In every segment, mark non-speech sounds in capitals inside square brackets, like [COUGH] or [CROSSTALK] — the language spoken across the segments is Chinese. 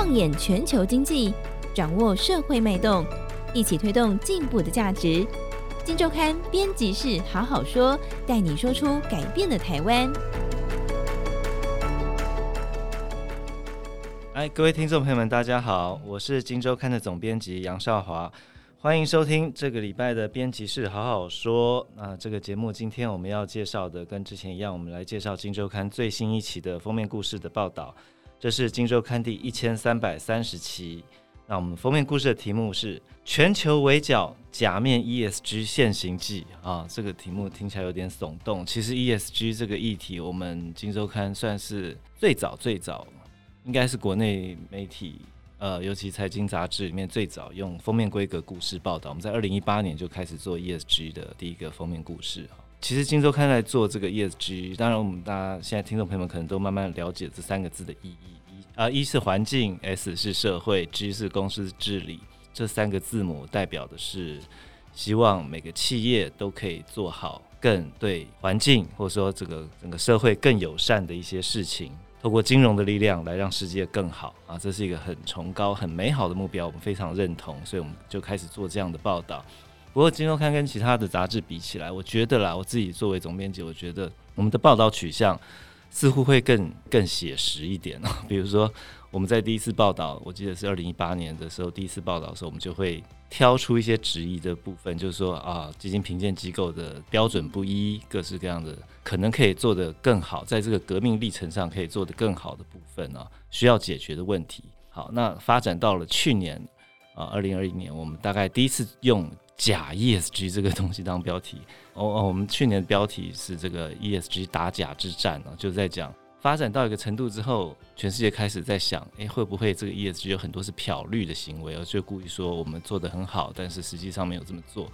放眼全球经济，掌握社会脉动，一起推动进步的价值。金周刊编辑室好好说，带你说出改变的台湾。哎，各位听众朋友们，大家好，我是金周刊的总编辑杨少华，欢迎收听这个礼拜的编辑室好好说。那这个节目今天我们要介绍的跟之前一样，我们来介绍金周刊最新一期的封面故事的报道。这是金周刊第一千三百三十期。那我们封面故事的题目是“全球围剿假面 ESG 现形记”啊，这个题目听起来有点耸动。其实 ESG 这个议题，我们金周刊算是最早最早，应该是国内媒体呃，尤其财经杂志里面最早用封面规格故事报道。我们在二零一八年就开始做 ESG 的第一个封面故事哈。其实今周刊在做这个 ESG，当然我们大家现在听众朋友们可能都慢慢了解这三个字的意义。一啊，一是环境，S 是社会，G 是公司治理。这三个字母代表的是希望每个企业都可以做好更对环境或者说这个整个社会更友善的一些事情，透过金融的力量来让世界更好啊，这是一个很崇高、很美好的目标，我们非常认同，所以我们就开始做这样的报道。不过，今周刊跟其他的杂志比起来，我觉得啦，我自己作为总编辑，我觉得我们的报道取向似乎会更更写实一点。[LAUGHS] 比如说，我们在第一次报道，我记得是二零一八年的时候，第一次报道的时候，我们就会挑出一些质疑的部分，就是说啊，基金评鉴机构的标准不一，各式各样的可能可以做得更好，在这个革命历程上可以做得更好的部分啊，需要解决的问题。好，那发展到了去年啊，二零二一年，我们大概第一次用。假 ESG 这个东西当标题哦哦，我们去年的标题是这个 ESG 打假之战啊，就在讲发展到一个程度之后，全世界开始在想，诶，会不会这个 ESG 有很多是漂绿的行为，而就故意说我们做得很好，但是实际上没有这么做。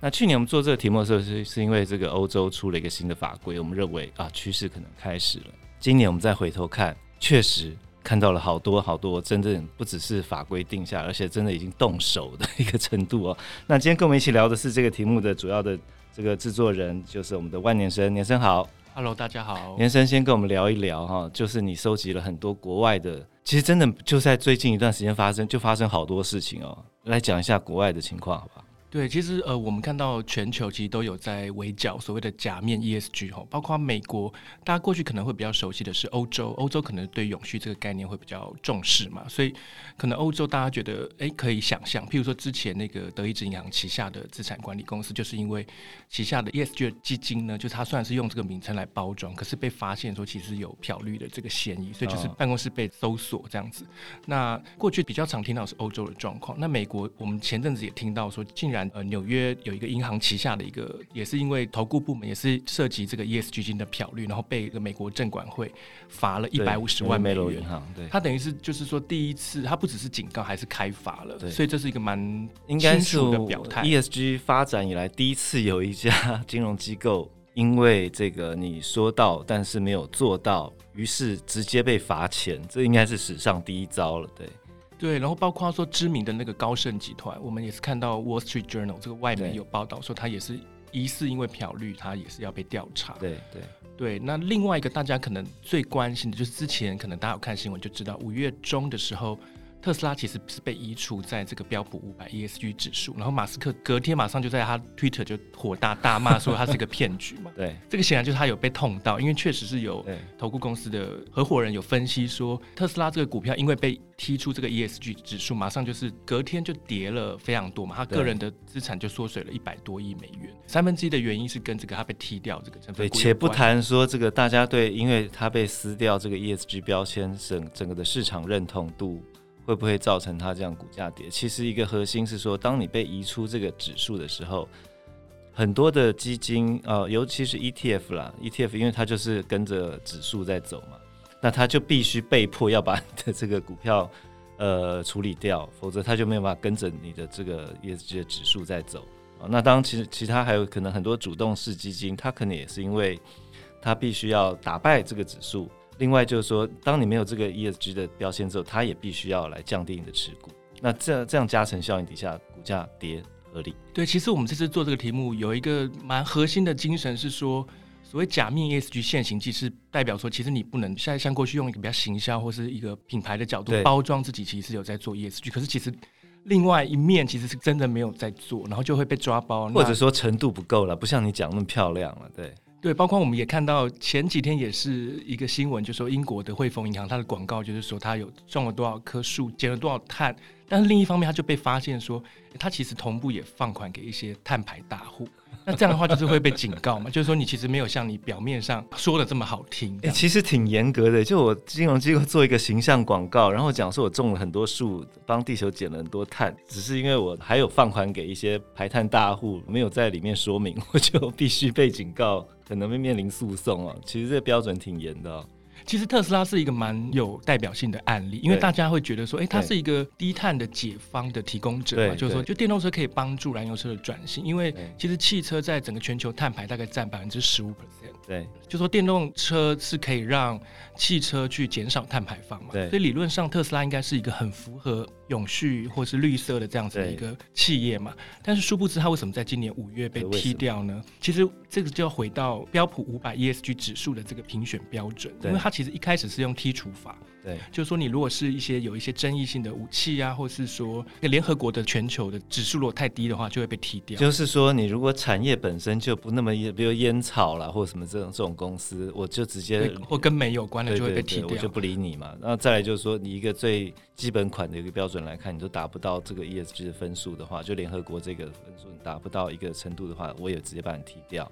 那去年我们做这个题目的时候，是是因为这个欧洲出了一个新的法规，我们认为啊，趋势可能开始了。今年我们再回头看，确实。看到了好多好多，真正不只是法规定下，而且真的已经动手的一个程度哦。[LAUGHS] 那今天跟我们一起聊的是这个题目的主要的这个制作人，就是我们的万年生，年生好，Hello，大家好，年生先跟我们聊一聊哈，就是你收集了很多国外的，其实真的就在最近一段时间发生，就发生好多事情哦，来讲一下国外的情况，好不好？对，其实呃，我们看到全球其实都有在围剿所谓的假面 ESG 哈，包括美国，大家过去可能会比较熟悉的是欧洲，欧洲可能对永续这个概念会比较重视嘛，所以可能欧洲大家觉得哎，可以想象，譬如说之前那个德意志银行旗下的资产管理公司，就是因为旗下的 ESG 基金呢，就是它虽然是用这个名称来包装，可是被发现说其实有漂绿的这个嫌疑，所以就是办公室被搜索这样子。哦、那过去比较常听到是欧洲的状况，那美国我们前阵子也听到说，竟然呃，纽约有一个银行旗下的一个，也是因为投顾部门也是涉及这个 ESG 金的漂绿，然后被一个美国证管会罚了一百五十万美元。对，他等于是就是说第一次，他不只是警告，还是开罚了。对，所以这是一个蛮应该是的表态。ESG 发展以来第一次有一家 [LAUGHS] 金融机构因为这个你说到但是没有做到，于是直接被罚钱，这应该是史上第一招了。对。对，然后包括说知名的那个高盛集团，我们也是看到《Wall Street Journal》这个外媒有报道说，他也是疑似因为漂绿，他也是要被调查。对对对。那另外一个大家可能最关心的就是之前可能大家有看新闻就知道，五月中的时候。特斯拉其实是被移除在这个标普五百 ESG 指数，然后马斯克隔天马上就在他 Twitter 就火大大骂 [LAUGHS] 说他是一个骗局嘛。对，这个显然就是他有被痛到，因为确实是有投顾公司的合伙人有分析说，特斯拉这个股票因为被踢出这个 ESG 指数，马上就是隔天就跌了非常多嘛，他个人的资产就缩水了一百多亿美元，三分之一的原因是跟这个他被踢掉这个成分股。对，且不谈说这个大家对，因为他被撕掉这个 ESG 标签，整整个的市场认同度。会不会造成它这样股价跌？其实一个核心是说，当你被移出这个指数的时候，很多的基金呃，尤其是 ETF 啦，ETF 因为它就是跟着指数在走嘛，那它就必须被迫要把你的这个股票呃处理掉，否则它就没有办法跟着你的这个 ESG 的指数在走啊。那当，其实其他还有可能很多主动式基金，它可能也是因为它必须要打败这个指数。另外就是说，当你没有这个 ESG 的标签之后，它也必须要来降低你的持股。那这这样加成效应底下，股价跌合理。对，其实我们这次做这个题目有一个蛮核心的精神是说，所谓假面 ESG 现形记是代表说，其实你不能现在像过去用一个比较行销或是一个品牌的角度包装自己，其实是有在做 ESG，可是其实另外一面其实是真的没有在做，然后就会被抓包，或者说程度不够了，不像你讲那么漂亮了，对。对，包括我们也看到前几天也是一个新闻，就说英国的汇丰银行它的广告就是说它有种了多少棵树，减了多少碳，但是另一方面它就被发现说，它其实同步也放款给一些碳排大户。[LAUGHS] 那这样的话就是会被警告嘛？就是说你其实没有像你表面上说的这么好听。哎、欸，其实挺严格的。就我金融机构做一个形象广告，然后讲说我种了很多树，帮地球减了很多碳，只是因为我还有放款给一些排碳大户，没有在里面说明，[LAUGHS] 我就必须被警告，可能会面临诉讼啊。其实这个标准挺严的、哦。其实特斯拉是一个蛮有代表性的案例，因为大家会觉得说，哎，它是一个低碳的解方的提供者嘛，就是说，就电动车可以帮助燃油车的转型，因为其实汽车在整个全球碳排大概占百分之十五 percent。对，就说电动车是可以让汽车去减少碳排放嘛，对，所以理论上特斯拉应该是一个很符合永续或是绿色的这样子的一个企业嘛。但是殊不知，它为什么在今年五月被踢掉呢？其实这个就要回到标普五百 ESG 指数的这个评选标准，因为它其实一开始是用剔除法。对，就是说，你如果是一些有一些争议性的武器啊，或是说联合国的全球的指数如果太低的话，就会被踢掉。就是说，你如果产业本身就不那么，比如烟草啦，或者什么这种这种公司，我就直接或跟煤有关的就会被踢掉，我就不理你嘛。那再来就是说，你一个最基本款的一个标准来看，你都达不到这个 ESG 的分数的话，就联合国这个分数你达不到一个程度的话，我也直接把你踢掉。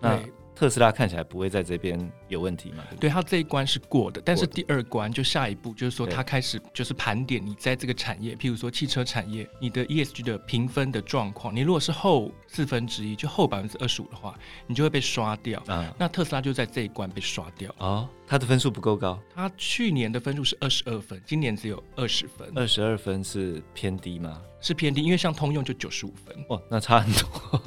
那特斯拉看起来不会在这边有问题嘛？对，对，它这一关是过的，但是第二关就下一步就是说，它开始就是盘点你在这个产业，譬如说汽车产业，你的 ESG 的评分的状况。你如果是后四分之一，就后百分之二十五的话，你就会被刷掉。啊，那特斯拉就在这一关被刷掉。哦，它的分数不够高。它去年的分数是二十二分，今年只有二十分。二十二分是偏低吗？是偏低，因为像通用就九十五分。哇，那差很多。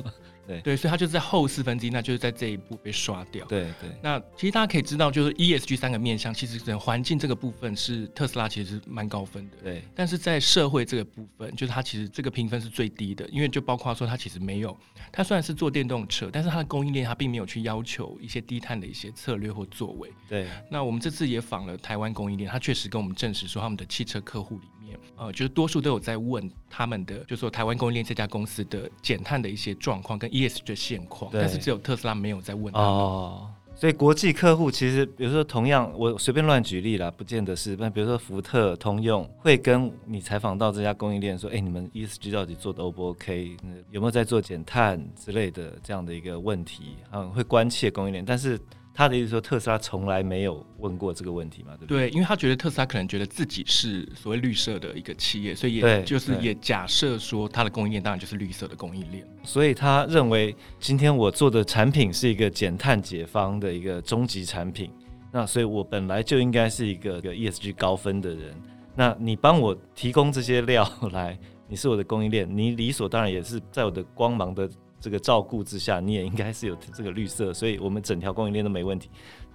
对对，所以它就是在后四分之一，那就是在这一步被刷掉。对对，那其实大家可以知道，就是 ESG 三个面向，其实整环境这个部分是特斯拉其实是蛮高分的。对，但是在社会这个部分，就是它其实这个评分是最低的，因为就包括说它其实没有，它虽然是做电动车，但是它的供应链它并没有去要求一些低碳的一些策略或作为。对，那我们这次也访了台湾供应链，它确实跟我们证实说，他们的汽车客户里面，呃，就是多数都有在问他们的，就是说台湾供应链这家公司的减碳的一些状况跟 ESG 的现况。但是只有特斯拉没有在问哦，所以国际客户其实，比如说同样，我随便乱举例啦，不见得是。那比如说福特、通用会跟你采访到这家供应链说：“哎，你们 ESG 到底做的 O 不 OK？有没有在做减碳之类的这样的一个问题？”嗯，会关切供应链，但是。他的意思说，特斯拉从来没有问过这个问题嘛？对不对？对，因为他觉得特斯拉可能觉得自己是所谓绿色的一个企业，所以也就是也假设说，它的供应链当然就是绿色的供应链。所以他认为，今天我做的产品是一个减碳解方的一个终极产品，那所以我本来就应该是一个一个 ESG 高分的人。那你帮我提供这些料来，你是我的供应链，你理所当然也是在我的光芒的。这个照顾之下，你也应该是有这个绿色，所以我们整条供应链都没问题。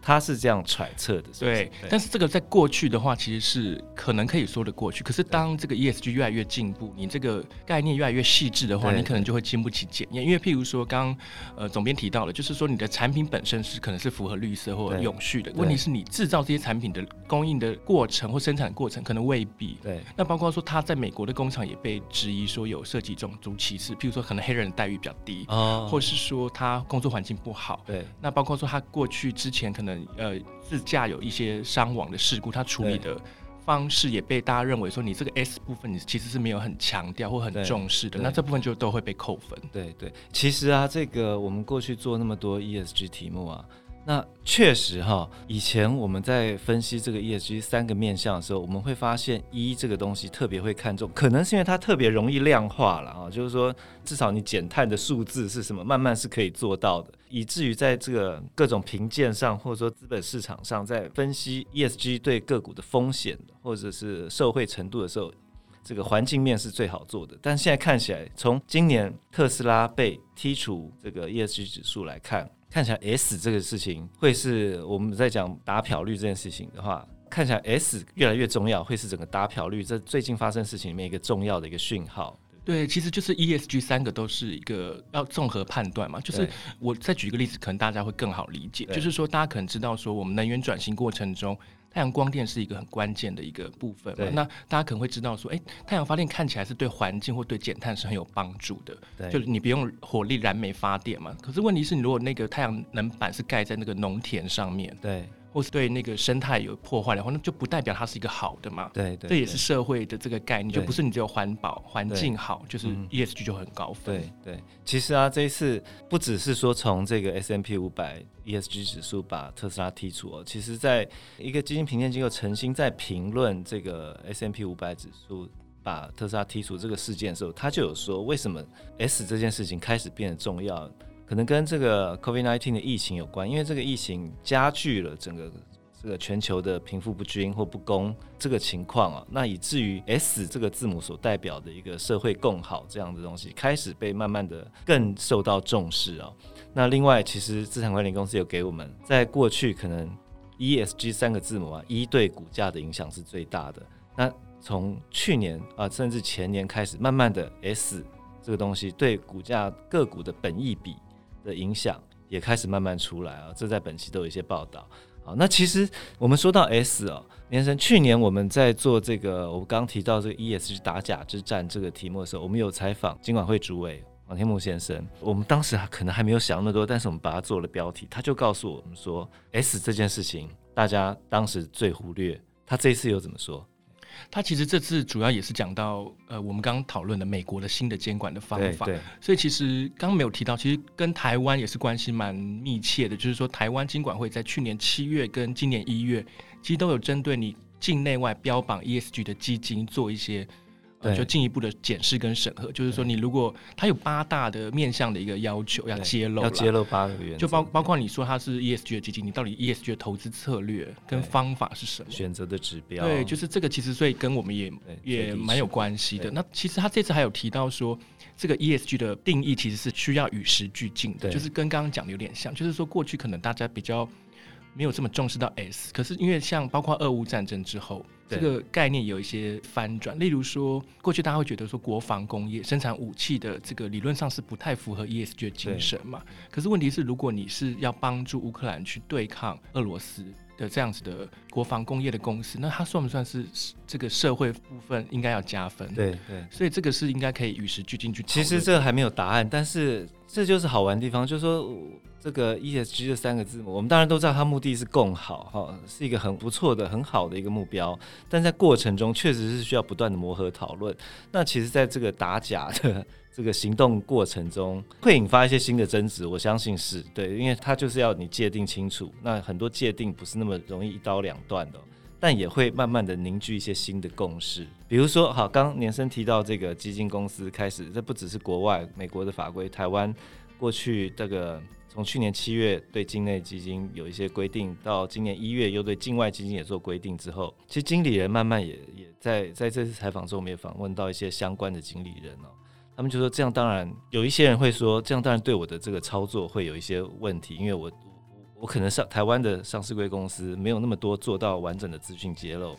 他是这样揣测的是是？对，但是这个在过去的话，其实是可能可以说得过去。可是当这个 ESG 越来越进步，你这个概念越来越细致的话，你可能就会经不起检验。因为譬如说，刚呃总编提到了，就是说你的产品本身是可能是符合绿色或永续的，问题是你制造这些产品的供应的过程或生产过程可能未必。对，那包括说他在美国的工厂也被质疑说有涉及种族歧视，譬如说可能黑人的待遇比较低，哦，或是说他工作环境不好。对，那包括说他过去之前可能。呃，自驾有一些伤亡的事故，他处理的方式也被大家认为说，你这个 S 部分你其实是没有很强调或很重视的，那这部分就都会被扣分。对对，其实啊，这个我们过去做那么多 ESG 题目啊。那确实哈，以前我们在分析这个 ESG 三个面向的时候，我们会发现一这个东西特别会看重，可能是因为它特别容易量化了啊，就是说至少你减碳的数字是什么，慢慢是可以做到的，以至于在这个各种评鉴上，或者说资本市场上，在分析 ESG 对个股的风险或者是受惠程度的时候，这个环境面是最好做的。但现在看起来，从今年特斯拉被剔除这个 ESG 指数来看。看起来 S 这个事情会是我们在讲打漂率这件事情的话，看起来 S 越来越重要，会是整个打漂率这最近发生事情里面一个重要的一个讯号。对，其实就是 ESG 三个都是一个要综合判断嘛。就是我再举一个例子，可能大家会更好理解。就是说，大家可能知道说，我们能源转型过程中，太阳光电是一个很关键的一个部分嘛。那大家可能会知道说，哎，太阳发电看起来是对环境或对减碳是很有帮助的。对，就是你不用火力燃煤发电嘛。可是问题是你如果那个太阳能板是盖在那个农田上面，对。或是对那个生态有破坏的话，那就不代表它是一个好的嘛。对对，这也是社会的这个概念，就不是你只有环保环境好，就是 ESG 就很高分。对对，其实啊，这一次不只是说从这个 S M P 五百 ESG 指数把特斯拉剔除哦，其实在一个基金评鉴机构诚心在评论这个 S M P 五百指数把特斯拉剔除这个事件的时候，他就有说为什么 S 这件事情开始变得重要。可能跟这个 COVID-19 的疫情有关，因为这个疫情加剧了整个这个全球的贫富不均或不公这个情况啊，那以至于 S 这个字母所代表的一个社会共好这样的东西开始被慢慢的更受到重视啊。那另外，其实资产管理公司有给我们，在过去可能 ESG 三个字母啊，一对股价的影响是最大的。那从去年啊，甚至前年开始，慢慢的 S 这个东西对股价个股的本益比。的影响也开始慢慢出来啊，这在本期都有一些报道。好，那其实我们说到 S 哦，先生，去年我们在做这个，我们刚提到这个 ESG 打假之战这个题目的时候，我们有采访金管会主委黄天牧先生。我们当时可能还没有想那么多，但是我们把它做了标题，他就告诉我们说，S 这件事情大家当时最忽略，他这一次又怎么说？他其实这次主要也是讲到，呃，我们刚刚讨论的美国的新的监管的方法。所以其实刚刚没有提到，其实跟台湾也是关系蛮密切的。就是说，台湾金管会在去年七月跟今年一月，其实都有针对你境内外标榜 ESG 的基金做一些。对，就进一步的检视跟审核，就是说，你如果它有八大的面向的一个要求要揭露，要揭露八个原则，就包包括你说它是 ESG 的基金，你到底 ESG 的投资策略跟方法是什么？选择的指标。对，就是这个，其实所以跟我们也也蛮有关系的。那其实他这次还有提到说，这个 ESG 的定义其实是需要与时俱进的，就是跟刚刚讲的有点像，就是说过去可能大家比较没有这么重视到 S，可是因为像包括俄乌战争之后。这个概念有一些翻转，例如说，过去大家会觉得说，国防工业生产武器的这个理论上是不太符合 ESG 的精神嘛。可是问题是，如果你是要帮助乌克兰去对抗俄罗斯的这样子的国防工业的公司，那它算不算是这个社会部分应该要加分？对对，所以这个是应该可以与时俱进去。其实这个还没有答案，但是这就是好玩的地方，就是说。这个 ESG 这三个字母，我们当然都知道，它目的是共好，哈，是一个很不错的、很好的一个目标。但在过程中，确实是需要不断的磨合讨论。那其实，在这个打假的 [LAUGHS] 这个行动过程中，会引发一些新的争执。我相信是对，因为它就是要你界定清楚。那很多界定不是那么容易一刀两断的，但也会慢慢的凝聚一些新的共识。比如说，好，刚年生提到这个基金公司开始，这不只是国外美国的法规，台湾过去这个。从去年七月对境内基金有一些规定，到今年一月又对境外基金也做规定之后，其实经理人慢慢也也在在这次采访中，我们也访问到一些相关的经理人哦，他们就说这样当然有一些人会说，这样当然对我的这个操作会有一些问题，因为我我可能上台湾的上市柜公司没有那么多做到完整的资讯揭露，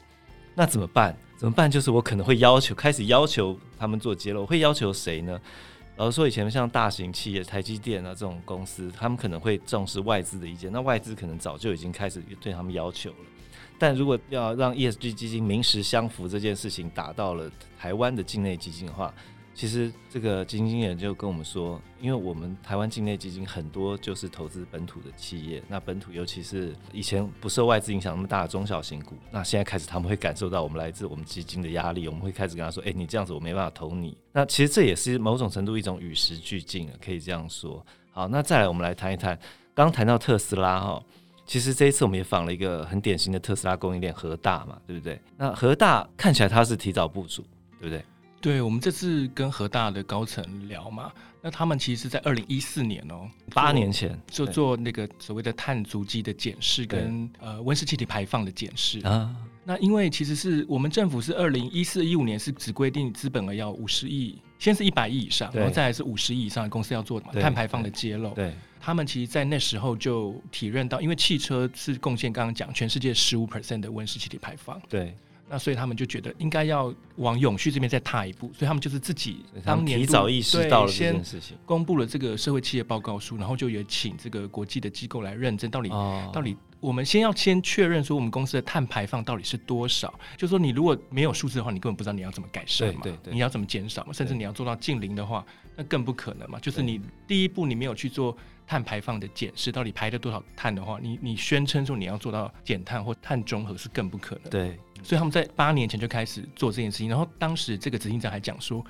那怎么办？怎么办？就是我可能会要求开始要求他们做揭露，会要求谁呢？老实说，以前像大型企业、台积电啊这种公司，他们可能会重视外资的意见。那外资可能早就已经开始对他们要求了。但如果要让 ESG 基金名实相符这件事情打到了台湾的境内基金的话，其实这个基金经理就跟我们说，因为我们台湾境内基金很多就是投资本土的企业，那本土尤其是以前不受外资影响那么大的中小型股，那现在开始他们会感受到我们来自我们基金的压力，我们会开始跟他说，哎，你这样子我没办法投你。那其实这也是某种程度一种与时俱进，可以这样说。好，那再来我们来谈一谈，刚谈到特斯拉哈，其实这一次我们也访了一个很典型的特斯拉供应链和大嘛，对不对？那和大看起来它是提早部署，对不对？对，我们这次跟和大的高层聊嘛，那他们其实是在二零一四年哦，八年前就做那个所谓的碳足迹的检视跟呃温室气体排放的检视啊。那因为其实是我们政府是二零一四一五年是只规定资本额要五十亿，先是一百亿以上，然后再来是五十亿以上的公司要做碳排放的揭露。对，他们其实，在那时候就体认到，因为汽车是贡献刚刚讲全世界十五 percent 的温室气体排放。对。那所以他们就觉得应该要往永续这边再踏一步，所以他们就是自己当年提早意识到了这件事情，公布了这个社会企业报告书，然后就也请这个国际的机构来认证到底、哦、到底。我们先要先确认说，我们公司的碳排放到底是多少？就是说，你如果没有数字的话，你根本不知道你要怎么改善嘛。对对对，你要怎么减少嘛？甚至你要做到净零的话，那更不可能嘛。就是你第一步你没有去做碳排放的检视，到底排了多少碳的话，你你宣称说你要做到减碳或碳中和是更不可能。对，所以他们在八年前就开始做这件事情。然后当时这个执行长还讲说，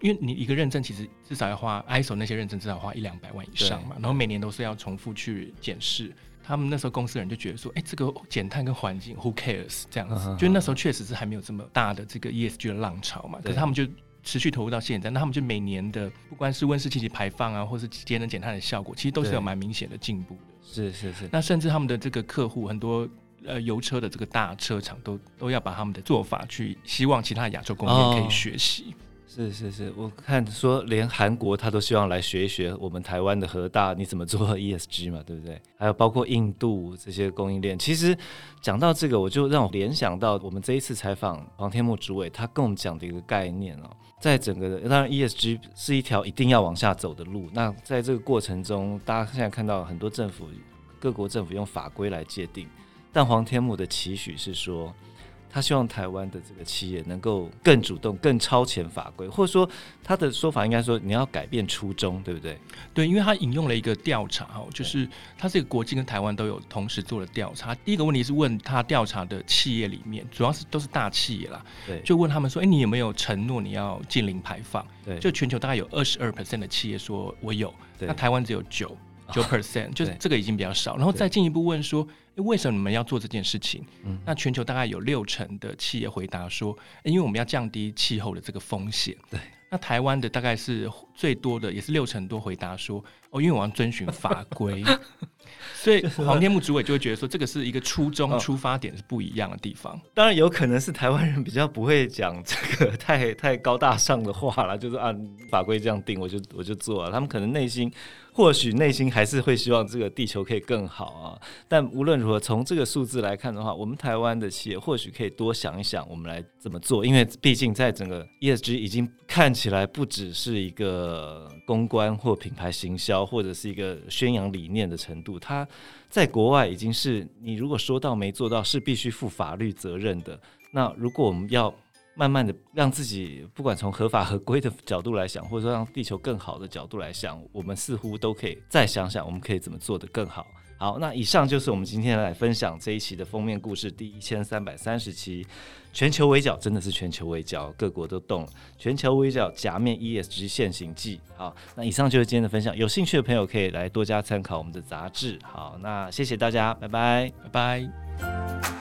因为你一个认证其实至少要花 ISO 那些认证至少花一两百万以上嘛，然后每年都是要重复去检视。他们那时候公司人就觉得说，哎、欸，这个减碳跟环境，Who cares？这样子，嗯、就那时候确实是还没有这么大的这个 ESG 的浪潮嘛。可是他们就持续投入到现在，那他们就每年的不管是温室气体排放啊，或是节能减碳的效果，其实都是有蛮明显的进步的。是是是。那甚至他们的这个客户很多呃油车的这个大车厂都都要把他们的做法去希望其他亚洲工业可以学习。哦是是是，我看说连韩国他都希望来学一学我们台湾的和大你怎么做 ESG 嘛，对不对？还有包括印度这些供应链。其实讲到这个，我就让我联想到我们这一次采访黄天木主委，他跟我们讲的一个概念哦，在整个当然 ESG 是一条一定要往下走的路。那在这个过程中，大家现在看到很多政府各国政府用法规来界定，但黄天牧的期许是说。他希望台湾的这个企业能够更主动、更超前法规，或者说他的说法应该说你要改变初衷，对不对？对，因为他引用了一个调查哈，就是他这个国际跟台湾都有同时做了调查。第一个问题是问他调查的企业里面，主要是都是大企业啦，对，就问他们说：“哎，你有没有承诺你要净零排放？”对，就全球大概有二十二 percent 的企业说我有，那台湾只有九。九 percent 就是这个已经比较少，然后再进一步问说，为什么你们要做这件事情？那全球大概有六成的企业回答说，因为我们要降低气候的这个风险。对，那台湾的大概是最多的，也是六成多回答说，哦，因为我要遵循法规。[LAUGHS] 所以黄天木主委就会觉得说，这个是一个初衷、出发点是不一样的地方。当然有可能是台湾人比较不会讲这个太太高大上的话了，就是按法规这样定，我就我就做了。他们可能内心。或许内心还是会希望这个地球可以更好啊，但无论如何，从这个数字来看的话，我们台湾的企业或许可以多想一想，我们来怎么做，因为毕竟在整个 ESG 已经看起来不只是一个呃公关或品牌行销，或者是一个宣扬理念的程度，它在国外已经是你如果说到没做到，是必须负法律责任的。那如果我们要慢慢的让自己，不管从合法合规的角度来想，或者说让地球更好的角度来想，我们似乎都可以再想想，我们可以怎么做得更好。好，那以上就是我们今天来分享这一期的封面故事，第一千三百三十期，全球围剿真的是全球围剿，各国都动了。全球围剿假面 ESG 现行记。好，那以上就是今天的分享，有兴趣的朋友可以来多加参考我们的杂志。好，那谢谢大家，拜拜，拜拜。